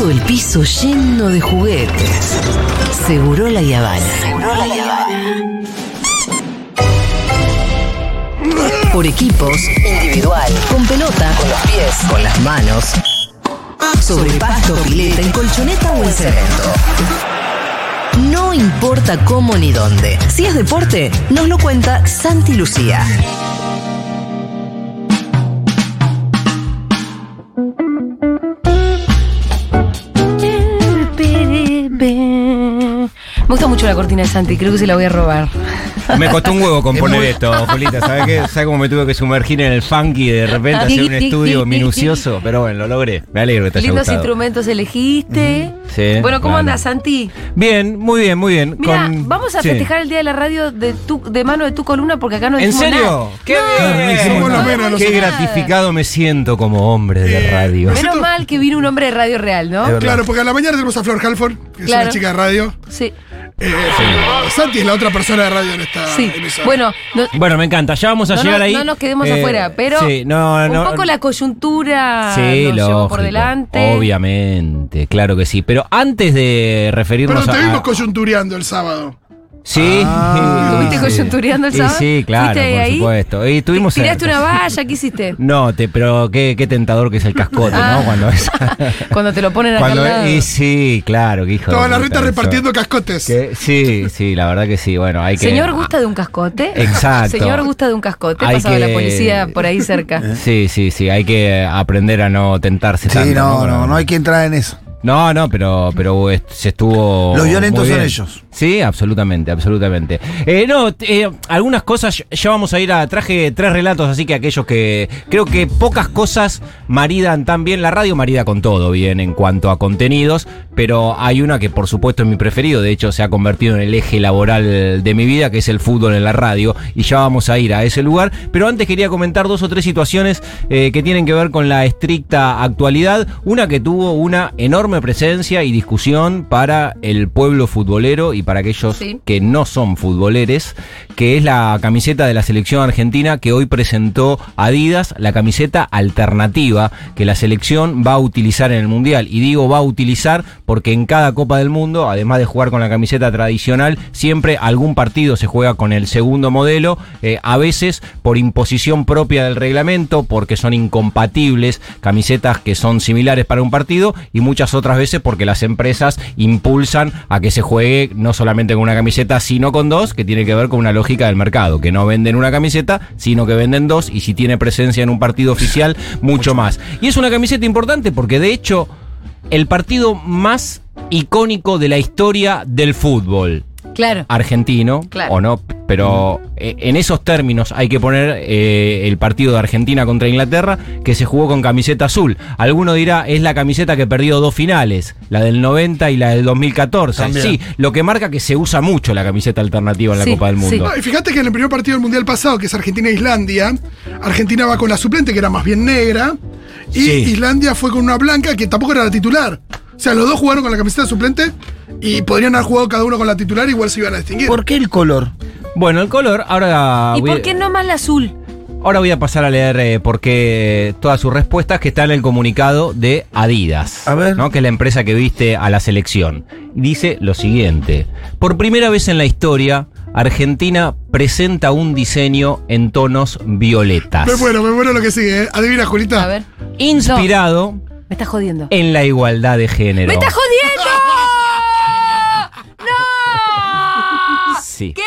todo el piso lleno de juguetes. Seguro la Yavana. Seguro la Yavana. Por equipos, individual, con pelota, con los pies, con las manos, sobre pasto, pileta, en colchoneta o en cemento. No importa cómo ni dónde. Si es deporte, nos lo cuenta Santi Lucía. Me gusta mucho la cortina de Santi, creo que se la voy a robar. Me costó un huevo componer esto, Julita. ¿Sabes qué? ¿Sabes cómo me tuve que sumergir en el funky y de repente hacer un estudio minucioso? Pero bueno, lo logré. Me alegro que te haya Lindos gustado. instrumentos elegiste. Sí, Bueno, ¿cómo claro. andas, Santi? Bien, muy bien, muy bien. Mira, Con- vamos a sí. festejar el día de la radio de, tu, de mano de tu columna porque acá no ¿En decimos serio? nada. ¡Qué No, bien! no menos, Qué gratificado me siento como hombre de Eh, radio. me Menos mal que vino un hombre de radio real, ¿no? Claro, porque a la mañana tenemos a Flor Halford, que es una chica de radio. Sí, Eh, Santi es la otra persona de radio en esta sí. emisora. Bueno, no, Bueno, me encanta. Ya vamos a no, llegar no- ahí. no nos quedemos Eh, afuera, pero sí, no, un no, poco la coyuntura Sí, nos llevó por delante. Obviamente, claro que sí. Pero antes de referirnos Pero te a. vimos coyuntureando el sábado. Sí. ¿Estuviste sí. coyuntureando el sábado? Sí, claro, ¿Fuiste por ahí? supuesto. Y tuvimos ¿Tiraste cerca. una valla? ¿Qué hiciste? No, te, pero qué, qué tentador que es el cascote, Ah. ¿no? Cuando es. Cuando te lo ponen acá cuando al lado. y sí, claro, que hijo Toda la reta repartiendo cascotes. Que- sí, sí, la verdad que sí. Bueno, hay que. ¿Señor gusta de un cascote? Exacto. Señor gusta de un cascote. Hay Pasaba que- la policía por ahí cerca. Sí, sí, sí. Hay que aprender a no tentarse Sí, tanto. no, Con- no, no hay que entrar en eso. No, no, pero, pero se estuvo. Los violentos son ellos. Sí, absolutamente, absolutamente. Eh, no, eh, algunas cosas ya vamos a ir a. Traje tres relatos, así que aquellos que. Creo que pocas cosas maridan tan bien. La radio marida con todo bien en cuanto a contenidos, pero hay una que por supuesto es mi preferido. De hecho, se ha convertido en el eje laboral de mi vida, que es el fútbol en la radio. Y ya vamos a ir a ese lugar. Pero antes quería comentar dos o tres situaciones eh, que tienen que ver con la estricta actualidad. Una que tuvo una enorme presencia y discusión para el pueblo futbolero y para aquellos Sí. que no son futboleres, que es la camiseta de la selección argentina que hoy presentó Adidas, la camiseta alternativa que la selección va a utilizar en el Mundial. Y digo va a utilizar porque en cada Copa del Mundo, además de jugar con la camiseta tradicional, siempre algún partido se juega con el segundo modelo, eh, a veces por imposición propia del reglamento, porque son incompatibles camisetas que son similares para un partido, y muchas otras veces porque las empresas impulsan a que se juegue no solamente con una camiseta, sino con dos, que tiene que ver con una lógica del mercado, que no venden una camiseta, sino que venden dos, y si tiene presencia en un partido oficial, mucho más. Y es una camiseta importante porque de hecho el partido más icónico de la historia del fútbol Claro. argentino, Claro. o no, pero eh, en esos términos hay que poner eh, el partido de Argentina contra Inglaterra, que se jugó con camiseta azul. Alguno dirá, es la camiseta que perdió dos finales, la del 90 y la del 2014. También. Sí, lo que marca que se usa mucho la camiseta alternativa en la Sí, Copa del sí. Mundo. No, y fíjate que en el primer partido del Mundial pasado, que es Argentina-Islandia, Argentina va con la suplente, que era más bien negra, y Sí. Islandia fue con una blanca, que tampoco era la titular. O sea, los dos jugaron con la camiseta suplente y podrían haber jugado cada uno con la titular, igual se iban a distinguir. ¿Por qué el color? Bueno, el color, ahora ¿Y voy, por qué no más la azul? ahora voy a pasar a leer eh, porque todas sus respuestas que están en el comunicado de Adidas, A ver. ¿no? que es la empresa que viste a la selección. Dice lo siguiente, por primera vez en la historia, Argentina presenta un diseño en tonos violetas, Me muero, me muero lo que sigue. ¿eh? Adivina, Julita. A ver. inspirado Me estás jodiendo. en la igualdad de género. ¡Me estás jodiendo! ¡No! Sí. ¿Qué?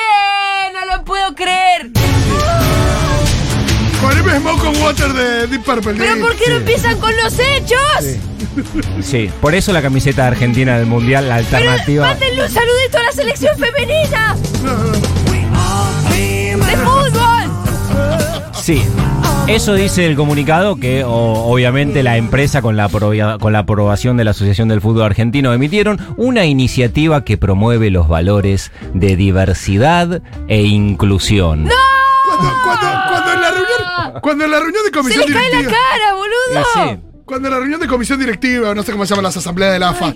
No lo puedo creer. Poneme Smoke on Water de Deep Purple. ¿Pero por qué no empiezan con los hechos? Sí, por eso la camiseta Argentina del Mundial, la Pero alternativa. mándenle un saludito a la selección femenina No, no. Sí. Eso dice el comunicado que o- obviamente la empresa con la, con la aprobación de la Asociación del Fútbol Argentino emitieron una iniciativa que promueve los valores de diversidad e inclusión. Cuando, cuando, cuando en la reunión, cuando en la reunión de Se comisión les cae la directiva. cara, Eh, boludo. sí. Cuando en la reunión de comisión directiva, no sé cómo se llaman las asambleas de la AFA,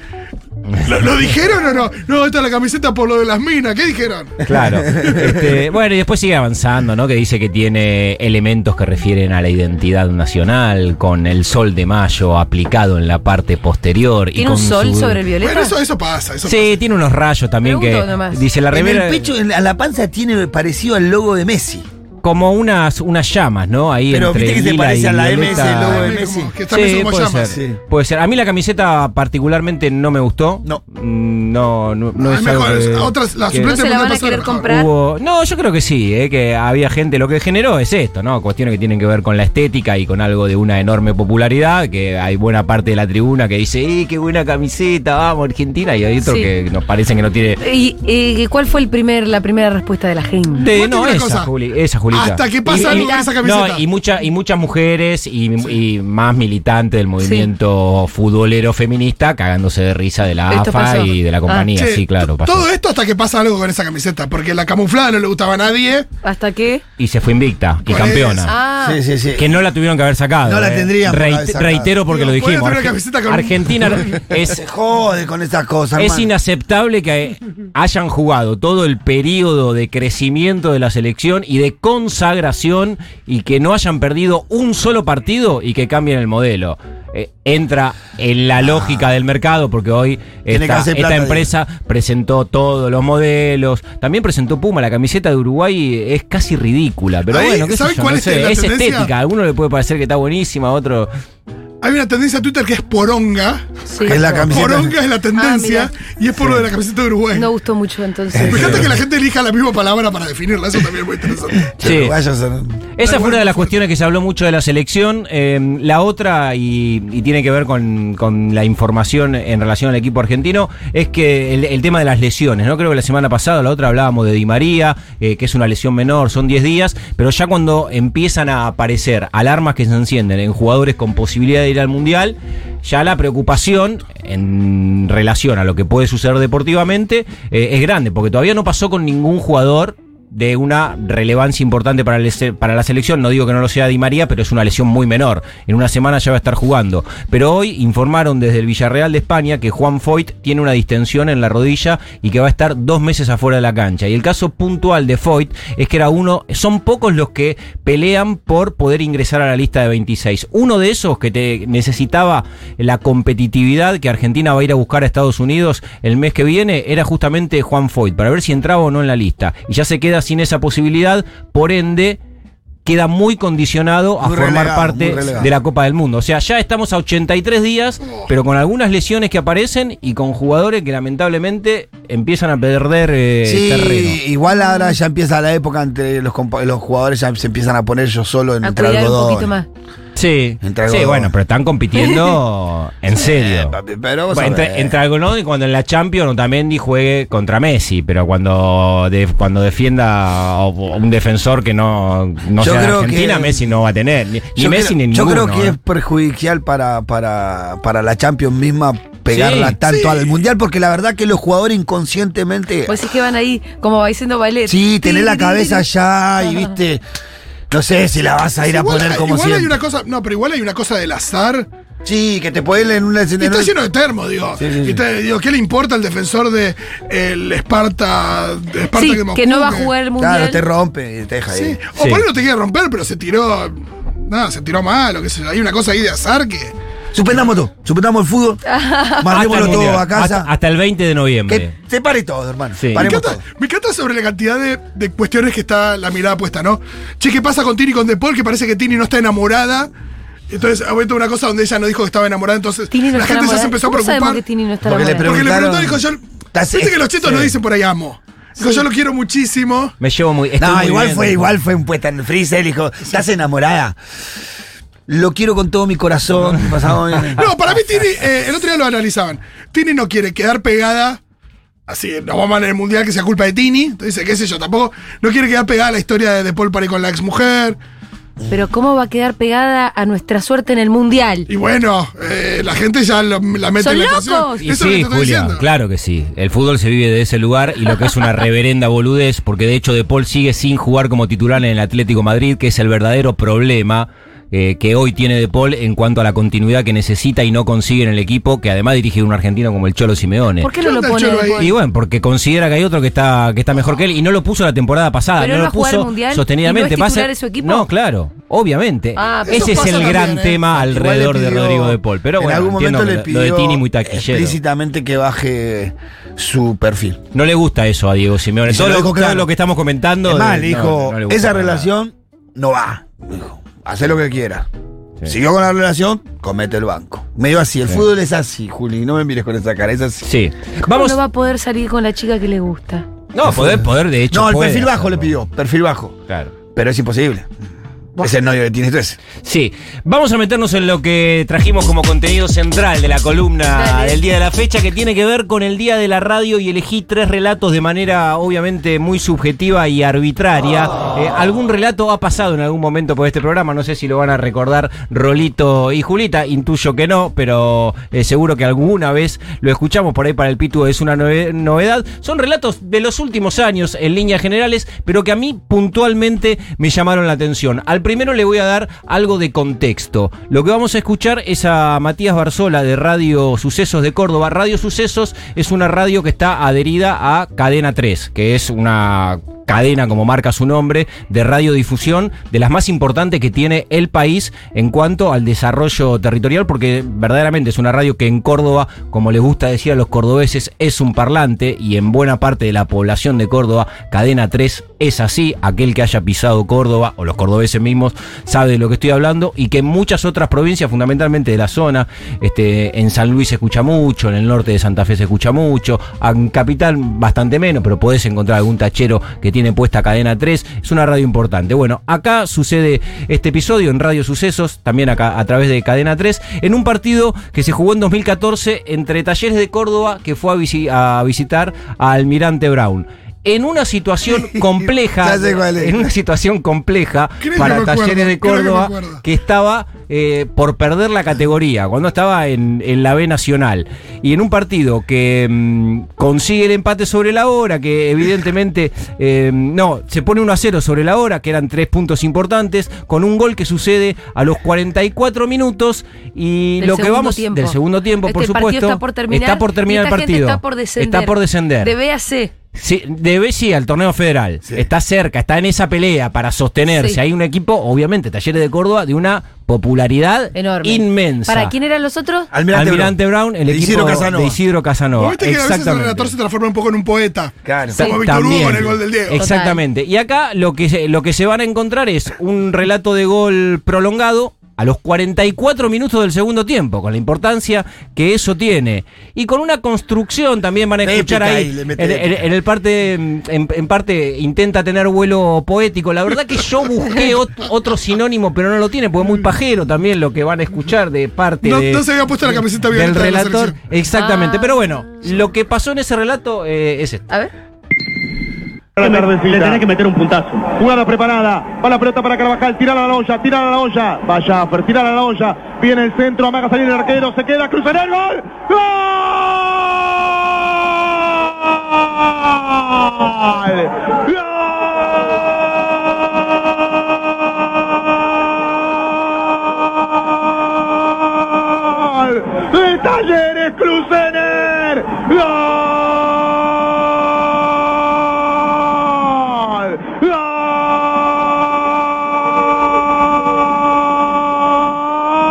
¿Lo, lo dijeron o no? No, esta es la camiseta por lo de las minas. ¿Qué dijeron? Claro. Este, bueno, y después sigue avanzando, ¿no? Que dice que tiene elementos que refieren a la identidad nacional, con el sol de mayo aplicado en la parte posterior. y ¿Tiene con un sol su- sobre el violeta? Bueno, eso, eso pasa. Eso Sí, tiene unos rayos también Pregunto que nomás. dice la En remera el pecho, en la, la panza tiene parecido al logo de Messi. Como unas unas llamas, ¿no? Ahí Pero entre viste que se parece y a la violeta. MS, el logo de pasa. Messi. Como que también Sí, como puede llamas. ser. Sí. Puede ser. A mí la camiseta particularmente no me gustó. No. Mm, No, no, no es algo mejor, que- otras, las que- ¿No se la van a pasar querer comprar? Hubo- no, yo creo que sí, eh, que había gente, lo que generó es esto, ¿no? Cuestiones que tienen que ver con la estética y con algo de una enorme popularidad, que hay buena parte de la tribuna que dice, ¡eh, qué buena camiseta, vamos, Argentina! Y hay otro Sí. que nos parece que no tiene... ¿Y, y cuál fue el primer, la primera respuesta de la gente? De- no, esa, cosa. Juli, esa, Hasta que pasa Y- algo y- con esa camiseta. No, y, mucha, y muchas mujeres y, y más militantes del movimiento futbolero feminista cagándose de risa de la Esto AFA pasó. y de la Ah. compañía. Che, sí, claro, pasó. Todo esto hasta que pasa algo con esa camiseta, porque la camuflada no le gustaba a nadie. ¿Hasta qué? Y se fue invicta y campeona. Ah, Sí, sí, sí. Que no la tuvieron que haber sacado. No la eh. tendrían. Reitero porque Digo, lo dijimos. Arge- con Argentina es, Se jode con esas cosas, es hermano. inaceptable que hayan jugado todo el periodo de crecimiento de la selección y de consagración y que no hayan perdido un solo partido y que cambien el modelo. Eh, entra en la lógica del mercado porque hoy esta, empresa presentó todos los modelos. También presentó Puma. La camiseta de Uruguay es casi ridícula. Pero Ahí, bueno, qué sé ¿saben yo, no es sé, estética. A alguno le puede parecer que está buenísima, a otro. Hay una tendencia en Twitter que es poronga. sí. Es la camiseta. Poronga es la tendencia y es por lo de la camiseta de Uruguay. No gustó mucho entonces. Me encanta que la gente elija la misma palabra para definirla, eso también es muy interesante. Sí. Esa fue una de las cuestiones que se habló mucho de la selección. Eh, la otra, y, y tiene que ver con, con la información en relación al equipo argentino, es que el, el tema de las lesiones. ¿no? Creo que la semana pasada, la otra hablábamos de Di María, eh, que es una lesión menor, son 10 días, pero ya cuando empiezan a aparecer alarmas que se encienden en jugadores con posibilidad de ir al Mundial, ya la preocupación en relación a lo que puede suceder deportivamente eh, es grande, porque todavía no pasó con ningún jugador de una relevancia importante se- para la selección. No digo que no lo sea Di María, pero es una lesión muy menor. En una semana ya va a estar jugando. Pero hoy informaron desde el Villarreal de España que Juan Foyt tiene una distensión en la rodilla y que va a estar dos meses afuera de la cancha. Y el caso puntual de Foyt es que era uno, son pocos los que pelean por poder ingresar a la lista de 26. Uno de esos que te necesitaba la competitividad que Argentina va a ir a buscar a Estados Unidos el mes que viene era justamente Juan Foyt, para ver si entraba o no en la lista. Y ya se queda sin esa posibilidad, por ende queda muy condicionado a Muy formar relegado, parte de la Copa del Mundo. O sea, ya estamos a 83 días, pero con algunas lesiones que aparecen y con jugadores que lamentablemente empiezan a perder eh, Sí, terreno. igual ahora ya empieza la época entre los, compa- los jugadores ya se empiezan a poner yo solo A entre cuidar un poquito más. Sí, Entre sí, bueno, pero están compitiendo en serio. Eh, papi, pero vos Bueno, sabés. entre, entre algodón y cuando en la Champions Otamendi juegue contra Messi, pero cuando de- cuando defienda o- o un defensor que no, no Yo sea de Argentina, que- Messi no va a tener. Ni, Messi creo, ni yo creo que ¿eh? es perjudicial para, para, para la Champions misma pegarla Sí, tanto sí. al Mundial, porque la verdad que los jugadores inconscientemente... Pues sí que van ahí como va diciendo ballet. sí, tener la cabeza allá y viste... No sé si la vas a ir a poner como igual hay una cosa, no, pero igual hay una cosa del azar. Sí, que te pueden en una... Y está lleno de termos, digo. Sí, sí, sí. Y te- digo, ¿qué le importa al defensor de el Esparta, de Esparta Sí, de Moscú, que no va a jugar el mundial. Claro, te rompe y te deja Sí. ahí. O Sí. por ahí no te quiere romper, pero se tiró. Nada, se tiró mal, o qué sé yo. Hay una cosa ahí de azar que. Suspendamos todo, suspendamos el fútbol, mandémoslo todo a casa. Hasta, hasta el 20 de noviembre. que se pare todo, hermano. Sí. Me encanta, todo. me encanta sobre la cantidad de, de cuestiones que está la mirada puesta, ¿no? Che, ¿qué pasa con Tini y con De Paul? Que parece que Tini no está enamorada. Entonces ha vuelto una cosa donde ella no dijo que estaba enamorada, entonces Tini no la está gente ya enamorada. se empezó a ¿Cómo sabemos preocupar. que Tini no está Porque le enamorada? Porque le preguntó, dijo yo. Viste que los chetos sí. no dicen por ahí amo. Dijo, yo lo quiero muchísimo. Me llevo muy. No, muy igual bien. fue, igual fue un puesta en el freezer, dijo, ¿estás enamorada? Lo quiero con todo mi corazón. No, para mí Tini, eh, el otro día lo analizaban. Tini no quiere quedar pegada. Así, no vamos a en el mundial que sea culpa de Tini. Entonces, qué sé yo, tampoco. No quiere quedar pegada a la historia de, de Paul Paré con la exmujer. Pero ¿cómo va a quedar pegada a nuestra suerte en el mundial? Y bueno, eh, la gente ya lo- la mete ¿Son en la locos? Y Eso es lo que sí, Julia, diciendo. claro que sí. El fútbol se vive de ese lugar y lo que es una reverenda boludez, porque de hecho De Paul sigue sin jugar como titular en el Atlético Madrid, que es el verdadero problema eh, que hoy tiene De Paul en cuanto a la continuidad que necesita y no consigue en el equipo, que además dirige un argentino como el Cholo Simeone. ¿Por qué no ¿Qué lo pone? Y bueno, porque considera que hay otro que está, que está mejor que él y no lo puso la temporada pasada, Pero no lo puso Mundial sostenidamente. y no es Va a titular ser- de su equipo. No, claro, obviamente. Ah, Ese es el gran ¿eh? tema alrededor de pidió- Rodrigo de Paul. Pero en bueno, algún entiendo momento le que lo- de pidió Tini muy taquillero. explícitamente que baje su perfil. No le gusta eso a Diego Simeone. Todo lo lo, claro. que estamos comentando. Es más, de- le no, dijo, no esa nada. relación no va. Dijo, haz lo que quiera. Sí. Siguió con la relación, comete el banco. Medio así, el Sí. fútbol es así, Juli, no me mires con esa cara, es así. Sí. ¿Cómo Vamos. no va a poder salir con la chica que le gusta? No, poder, poder, de hecho. no, el perfil bajo hacerlo. le pidió, perfil bajo. Claro. Pero es imposible. Es el novio que tienes tú ese. Sí, vamos a meternos en lo que trajimos como contenido central de la columna Dale. del día de la fecha, que tiene que ver con el día de la radio y elegí tres relatos de manera obviamente muy subjetiva y arbitraria. Eh, algún relato ha pasado en algún momento por este programa, no sé si lo van a recordar Rolito y Julita, intuyo que no, pero eh, seguro que alguna vez lo escuchamos por ahí para el Pitu, es una nove- novedad. Son relatos de los últimos años en líneas generales, pero que a mí puntualmente me llamaron la atención. Al primero le voy a dar algo de contexto. Lo que vamos a escuchar es a Matías Barzola de Radio Sucesos de Córdoba. Radio Sucesos es una radio que está adherida a Cadena 3, que es una cadena, como marca su nombre, de radiodifusión, de las más importantes que tiene el país en cuanto al desarrollo territorial, porque verdaderamente es una radio que en Córdoba, como les gusta decir a los cordobeses, es un parlante y en buena parte de la población de Córdoba, Cadena 3 es así, aquel que haya pisado Córdoba o los cordobeses mismos sabe de lo que estoy hablando y que en muchas otras provincias, fundamentalmente de la zona, este, en San Luis se escucha mucho, en el norte de Santa Fe se escucha mucho, en Capital bastante menos, pero podés encontrar algún tachero que tiene puesta cadena 3, es una radio importante. Bueno, acá sucede este episodio en Radio Sucesos, también acá a través de cadena 3, en un partido que se jugó en 2014 entre Talleres de Córdoba, que fue a, visi- a visitar a Almirante Brown. En una situación compleja, en una situación compleja Creo para acuerdo, Talleres de que Córdoba, que estaba eh, por perder la categoría, cuando estaba en, en la B Nacional. Y en un partido que mm, consigue el empate sobre la hora, que evidentemente, eh, no, se pone 1 a 0 sobre la hora, que eran tres puntos importantes, con un gol que sucede a los 44 minutos. Y Del lo que vamos tiempo. del segundo tiempo, por Este supuesto, está por terminar. está por terminar y el partido. Está por descender. Está por descender. De B a C. Sí, debe sí al torneo federal. Sí. Está cerca, está en esa pelea para sostenerse. Sí. Hay un equipo, obviamente, Talleres de Córdoba, de una popularidad Enorme. inmensa. ¿Para quién eran los otros? Almirante, Almirante Brown, el De equipo Isidro Casanova. de Isidro Casanova. ¿Vos viste que a veces el Exactamente. relator se transforma un poco en un poeta? Claro. Sí. Como Víctor Hugo en el gol del Diego. Exactamente. Y acá lo que, se, lo que se van a encontrar es un relato de gol prolongado a los 44 minutos del segundo tiempo, con la importancia que eso tiene. Y con una construcción también van a escuchar ahí. En, en- épica. en el parte, en, en parte intenta tener vuelo poético. La verdad que yo busqué ot- otro sinónimo, pero no lo tiene, porque es muy pajero también lo que van a escuchar de parte No, de- no se había puesto la camiseta del violeta de la relator. Exactamente. Ah. Pero bueno, lo que pasó en ese relato eh, es esto. A ver. Le tenés que meter un puntazo. Jugada preparada. Va la pelota para Carvajal. Tira a la olla. Tira a la olla. Va Jaffer. Tira a la olla. Viene el centro. Amaga salir el arquero. Se queda. Cruza en el gol. ¡Gol! ¡Gol! De Talleres Crucener. ¡Gol!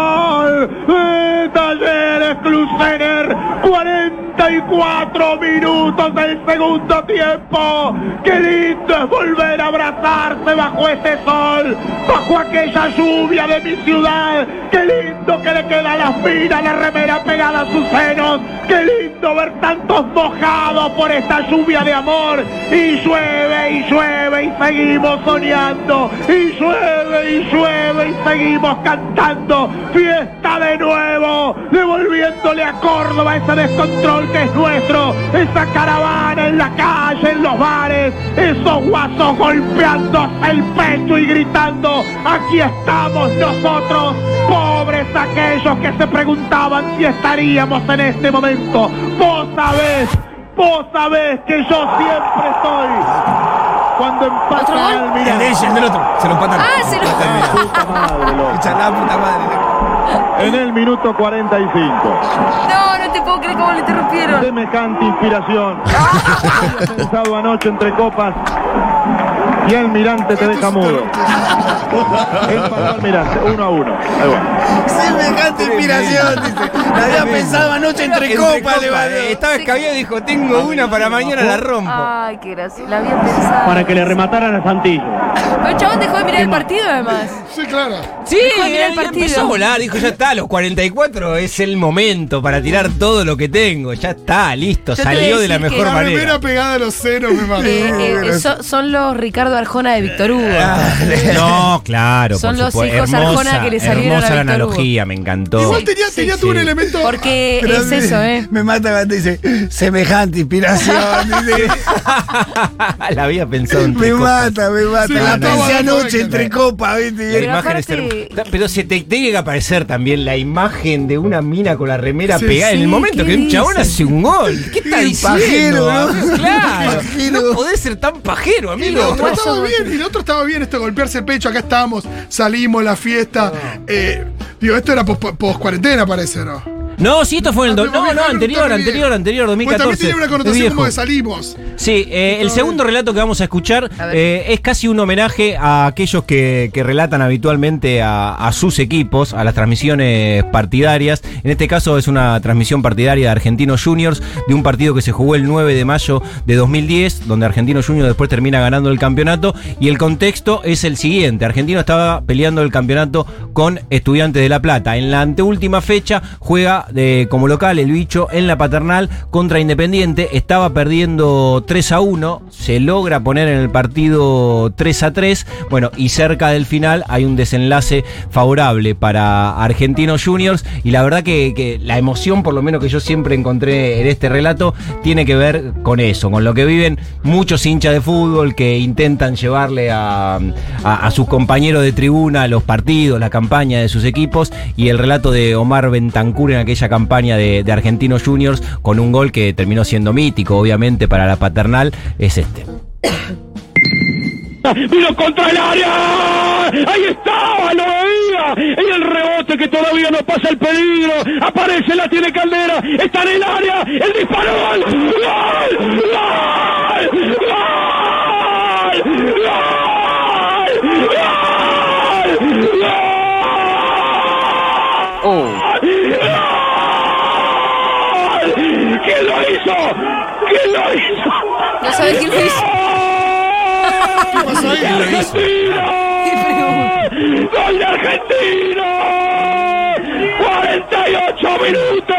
¡Gol! De Talleres Crucener. 44 minutos del segundo tiempo. Qué lindo es volver a abrazarse bajo ese sol, bajo aquella lluvia de mi ciudad. Qué lindo que le queda la fina, la remera pegada a sus senos. Qué lindo ver tantos mojados por esta lluvia de amor. Y llueve y llueve y seguimos soñando. Y llueve y llueve y seguimos cantando. Fiesta de nuevo, devolviéndole a Córdoba ese descontrol que es nuestro. Esa caravana en la calle, en los bares. Esos guasos golpeándose el pecho y gritando. Aquí estamos nosotros, pobres aquellos que se preguntaban si estaríamos en este momento. Vos sabés, vos sabés que yo siempre estoy cuando ¿Otro empatan gol? al El de ella, el del otro. Se lo empatan. Ah, se lo-. Escucha la puta madre. En el minuto 45. No, no te puedo creer cómo lo interrumpieron. Semejante inspiración. Pensado anoche entre copas. Y Almirante te deja mudo. Empató Almirante, uno a uno. Ahí va. Semejante inspiración, dice. La había pensado anoche entre copas, le Estaba escabiado y dijo, tengo una para mañana, la rompo. Ay, qué gracioso. La había pensado. Para que le remataran a Santillo. Pero el chabón dejó de mirar el partido además. Sí, claro. Sí, Dejó de mirar el y partido. empezó a volar, dijo, ya está, a los 44 es el momento para tirar todo lo que tengo, ya está, listo, Yo salió de la mejor La manera. remera pegada a los ceros me mató. Eh, eh, so- son los Ricardo Arjona de Víctor Hugo. No, claro, Son por los hijos hermosa, Arjona que le salieron a la Víctor. Analogía, me encantó. Igual tenía, tenía sí, tuvo un elemento. Porque Pero es me- eso, ¿eh? Me mata cuando dice semejante inspiración. dice. la había pensado en me mata, me mata. Sí, la no, pensé no, no, anoche no, entre copas, ¿viste? La Pero imagen es aparte- hermosa. Pero se te tiene que aparecer también la imagen de una mina con la remera Sí, pegada en sí, el momento ¿qué que un chabón hace un gol. ¿Qué está El diciendo? pajero, ¿no? amigo? Claro, Pajero. no podés ser tan pajero, Y amigo. lo otro estaba bien, y lo otro estaba bien, esto de golpearse el pecho, acá estábamos, salimos, la fiesta. eh, digo, esto era pos, pos cuarentena, parece, ¿no? No, sí, esto fue en el... do- Ah, pero No, no, anterior, anterior, anterior, Pues 2014. también tiene una connotación como de salimos. Sí, eh, el segundo relato que vamos a escuchar A eh, es casi un homenaje a aquellos que, que relatan habitualmente a, a sus equipos, a las transmisiones partidarias. En este caso es una transmisión partidaria de Argentinos Juniors, de un partido que se jugó el 9 de mayo de 2010, donde Argentinos Juniors después termina ganando el campeonato. Y el contexto es el siguiente: Argentino estaba peleando el campeonato con Estudiantes de La Plata. En la anteúltima fecha juega de, como local el bicho en la paternal contra Independiente. Estaba perdiendo 3 a 1. Se logra poner en el partido 3 a 3. Bueno, y cerca del final hay un desenlace favorable para Argentinos Juniors. Y la verdad que, la emoción, por lo menos que yo siempre encontré en este relato, tiene que ver con eso, con lo que viven muchos hinchas de fútbol que intentan llevarle a, a- a sus compañeros de tribuna los partidos, la campaña de sus equipos. Y el relato de Omar Bentancur en aquella campaña de, de Argentinos Juniors, con un gol que terminó siendo mítico, obviamente, para la paternal, es este. Vino contra el área. Ahí estaba, lo veía. En el rebote que todavía no pasa el peligro. Aparece, la tiene Caldera. Está en el área. El disparo. ¡Gol! ¡Gol! ¡Gol! ¡Gol! ¡Gol! ¡Gol! ¿Quién lo hizo? ¿Quién lo hizo? No sabes quién lo hizo. ¿Qué pasó ahí? ¡Gol de Argentina! ¡Gol de Argentina! 48 minutos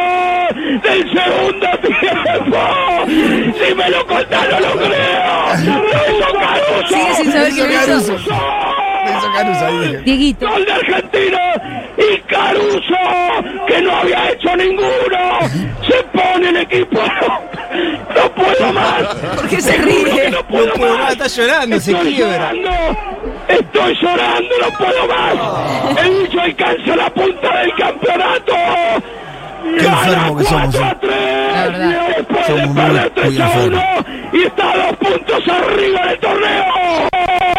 del segundo tiempo. Si me lo contás no lo creo. ¡Lo hizo Caruso! Sigue sin saber quién lo hizo. Caruso. Hizo Caruso ahí. Dieguito. ¡Gol de Argentina! Y Caruso, que no había hecho ninguno, se pone el equipo. No puedo más. ¿Por qué se ríe? que No puedo más. está llorando, se Estoy quiebra. llorando, estoy llorando, no puedo más. El bicho alcanza la punta del campeonato. Qué enfermo que somos, 4 eh. a 3. La verdad. Después Somos de muy, perder muy 3 a 1 enfermos. y está a dos puntos arriba del torneo.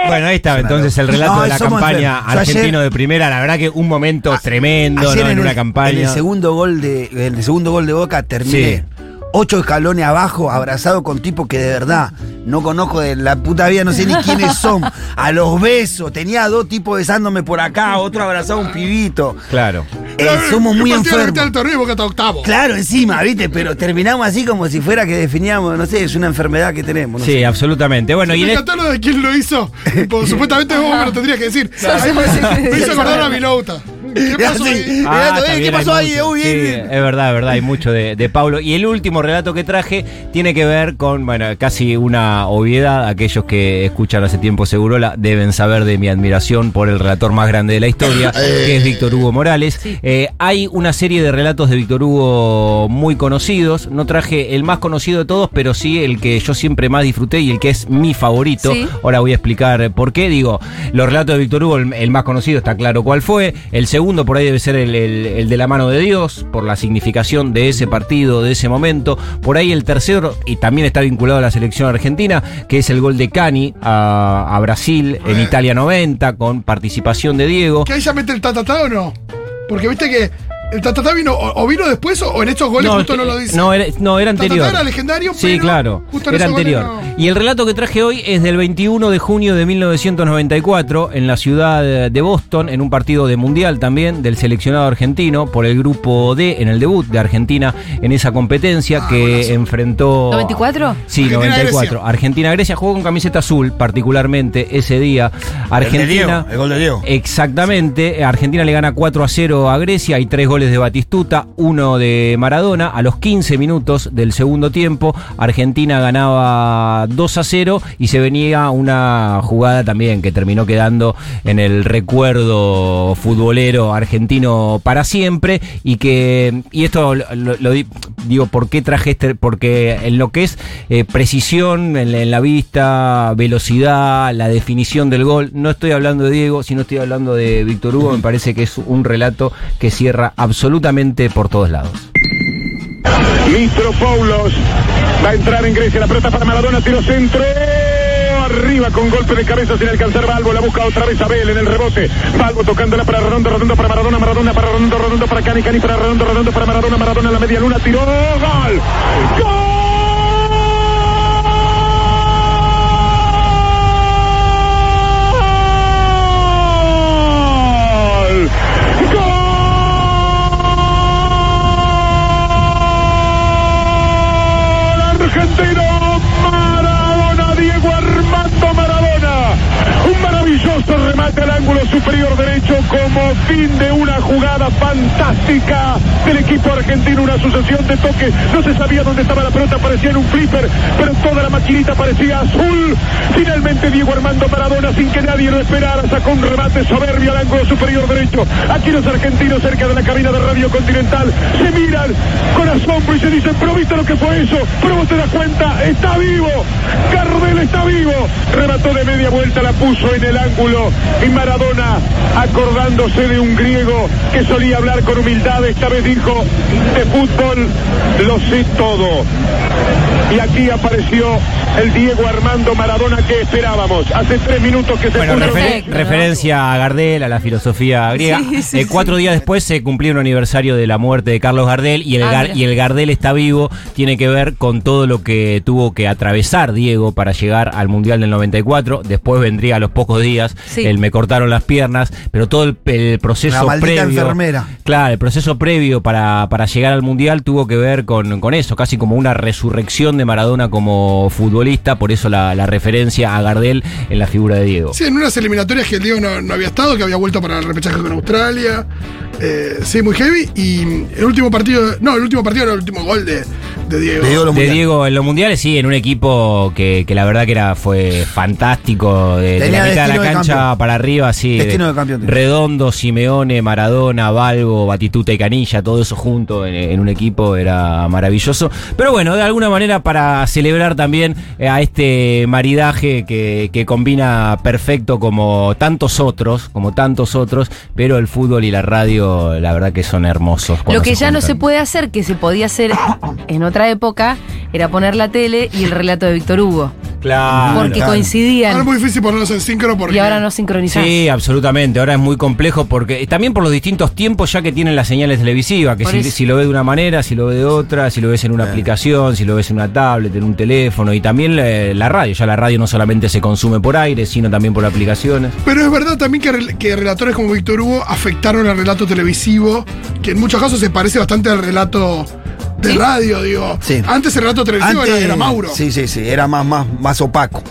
Bueno, ahí está entonces el relato No, de la campaña argentino ayer- de primera. La verdad que un momento tremendo, Ayer ¿no? En, una campaña. En el segundo gol de, el segundo gol de Boca terminé. Sí. Ocho escalones abajo, abrazado con tipos que de verdad no conozco de la puta vida, no sé ni quiénes son. A los besos, tenía dos tipos besándome por acá, otro abrazado a un pibito. Claro. Eh, somos muy ¿Qué partido de la mitad del enfermos. está octavo? Claro, encima, ¿viste? Pero terminamos así como si fuera que definíamos, no sé, es una enfermedad que tenemos. no Sí, sé. absolutamente. Bueno, y Me en encantó lo de quién lo hizo. Tipo, supuestamente vos me lo tendrías que decir. Ahí me, me hizo acordar a Vilouta. ¿Qué pasó ahí? Ah, está ¿qué pasó hay ahí? mucho. Uy, Sí, bien, bien. es verdad, es verdad, hay mucho de, de Pablo. Y el último relato que traje tiene que ver con, bueno, casi una obviedad. Aquellos que escuchan hace tiempo Segurola deben saber de mi admiración por el relator más grande de la historia, que es Víctor Hugo Morales. Eh, hay una serie de relatos de Víctor Hugo muy conocidos. No traje el más conocido de todos, pero sí el que yo siempre más disfruté y el que es mi favorito. Sí. Ahora voy a explicar por qué. Digo, los relatos de Víctor Hugo, el, el más conocido está claro cuál fue. El segundo segundo por ahí debe ser el, el- el de la mano de Dios, por la significación de ese partido, de ese momento. Por ahí el tercero, y también está vinculado a la selección argentina, que es el gol de Cani a, a Brasil en Eh. Italia 90, con participación de Diego. ¿Que ahí ya mete el tatatá o no? Porque viste que el tatatá vino o, o vino después o, o en estos goles justo no lo dice. No, era, no, era Tatatá anterior. era legendario, Sí, pero claro. justo en Era anterior. no. Y el relato que traje hoy es del 21 de junio de 1994 en la ciudad de Boston, en un partido de mundial también del seleccionado argentino por el grupo D en el debut de Argentina en esa competencia Ah, que enfrentó. ¿94? Sí, Argentina-Grecia. 94. Argentina-Grecia jugó con camiseta azul, particularmente ese día. El de Diego, Argentina. el gol de Diego. Exactamente, Argentina le gana 4 a 0 a Grecia, hay tres goles de Batistuta, uno de Maradona, a los 15 minutos del segundo tiempo, Argentina ganaba 2 a 0 y se venía una jugada también que terminó quedando en el recuerdo futbolero argentino para siempre y que, y esto lo, lo- lo di- digo, ¿por qué traje este? Porque en lo que es eh, precisión en la vista, velocidad, la definición del gol, no estoy hablando de Diego, sino estoy hablando de Víctor Hugo, me parece que es un relato que cierra absolutamente por todos lados. Mitropoulos va a entrar en Grecia. La pelota para Maradona, tiro centro. Arriba con golpe de cabeza sin alcanzar Balbo. La busca otra vez Abel en el rebote. Balbo tocándola para Redondo, Redondo para Maradona, Maradona para Redondo, Redondo para Cani, Cani para Redondo, Redondo para Maradona, Maradona en la media luna. Tiró. ¡Gol! ¡Gol! Argentino remate al ángulo superior derecho como fin de una jugada fantástica del equipo argentino, una sucesión de toques. No se sabía dónde estaba la pelota, parecía en un flipper, pero toda la maquinita parecía azul. Finalmente Diego Armando Maradona, sin que nadie lo esperara, sacó un remate soberbio al ángulo superior derecho. Aquí los argentinos cerca de la cabina de Radio Continental se miran con asombro y se dicen, pero lo que fue eso, pero vos te das cuenta, está vivo, Gardel está vivo. Remató de media vuelta, la puso en el ángulo y Maradona, acordándose de un griego que solía hablar con humildad, esta vez dijo, de fútbol lo sé todo. Y aquí apareció el Diego Armando Maradona que esperábamos. Hace tres minutos que se Bueno, referencia a Gardel, a la filosofía griega. Sí, sí, Eh, cuatro días después se cumplió un aniversario de la muerte de Carlos Gardel y el, Ah, Gar- y el Gardel está vivo. Tiene que ver con todo lo que tuvo que atravesar Diego para llegar al Mundial del 94. Después vendría a los pocos días Sí. el me cortaron las piernas, pero todo el, el proceso La previo. enfermera. Claro, el proceso previo para, para llegar al Mundial tuvo que ver con, con eso, casi como una resurrección de Maradona como futbolista, por eso la, la referencia a Gardel en la figura de Diego. Sí, en unas eliminatorias que el Diego no, no había estado, que había vuelto para el repechaje con Australia. Eh, sí, muy heavy. Y el último partido, no, el último partido era el último gol de, de Diego. De Diego De en los mundiales, sí, en un equipo que, que la verdad que era fue fantástico, de, de Tenía la mitad de la cancha para arriba, sí. Destino de- campeón. Redondo, Simeone, Maradona, Balbo, Batistuta y Canilla, todo eso junto en, en un equipo era maravilloso. Pero bueno, de alguna manera para celebrar también a este maridaje que, que combina perfecto como tantos otros, como tantos otros, pero el fútbol y la radio, la verdad que son hermosos. Lo que ya no se puede hacer, que se podía hacer en otra época, era poner la tele y el relato de Víctor Hugo. Claro. porque claro. coincidían. Ahora es muy difícil ponerlos en síncrono porque. y ahora no sincronizás. Sí, absolutamente. Ahora es muy complejo porque también por los distintos tiempos ya que tienen las señales televisivas, que si lo ves de una manera, si lo ves de otra, si lo ves en una aplicación, si lo ves en una tablet, en un teléfono y también la, la radio. Ya la radio no solamente se consume por aire, sino también por aplicaciones. Pero es verdad también que, rel- que relatores como Víctor Hugo afectaron al relato televisivo, que en muchos casos se parece bastante al relato de radio, digo. Sí. Antes el relato televisivo era, Antes- era Mauro. Sí, sí, sí. Era más, más, más opaco.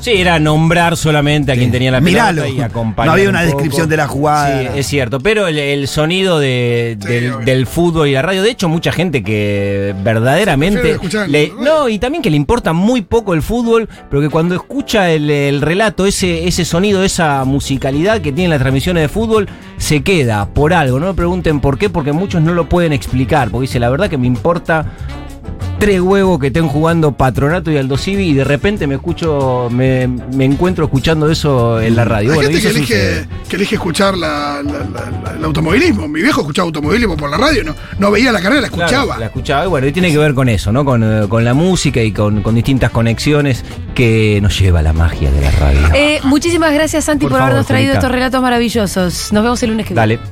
Sí, era nombrar solamente a quien tenía la pelota Miralo. y acompañar. No había un una poco. descripción de la jugada. Sí, es cierto. Pero el, el sonido de- Sí, del, fútbol y la radio, de hecho, mucha gente que Sí, verdaderamente. escuchar le- no, y también que le importa muy poco el fútbol, pero que cuando escucha el, el relato, ese, ese sonido, esa musicalidad que tienen las transmisiones de fútbol, se queda por algo. No me pregunten por qué, porque muchos no lo pueden explicar. Porque dice, la verdad que me importa tres huevos que estén jugando Patronato y Aldo Civi y de repente me escucho, me, me encuentro escuchando eso en la radio. Hay Bueno, gente que elige, que elige escuchar la- la- la- la- el automovilismo. Mi viejo escuchaba automovilismo por la radio, no, no veía la carrera, la Claro, escuchaba. la escuchaba. Y bueno, y tiene que ver con eso, ¿no? Con, eh, con la música y con, con distintas conexiones que nos lleva la magia de la radio. Eh, muchísimas gracias, Santi, Por por, favor, habernos traído Julita. estos relatos maravillosos. Nos vemos el lunes que viene. Dale.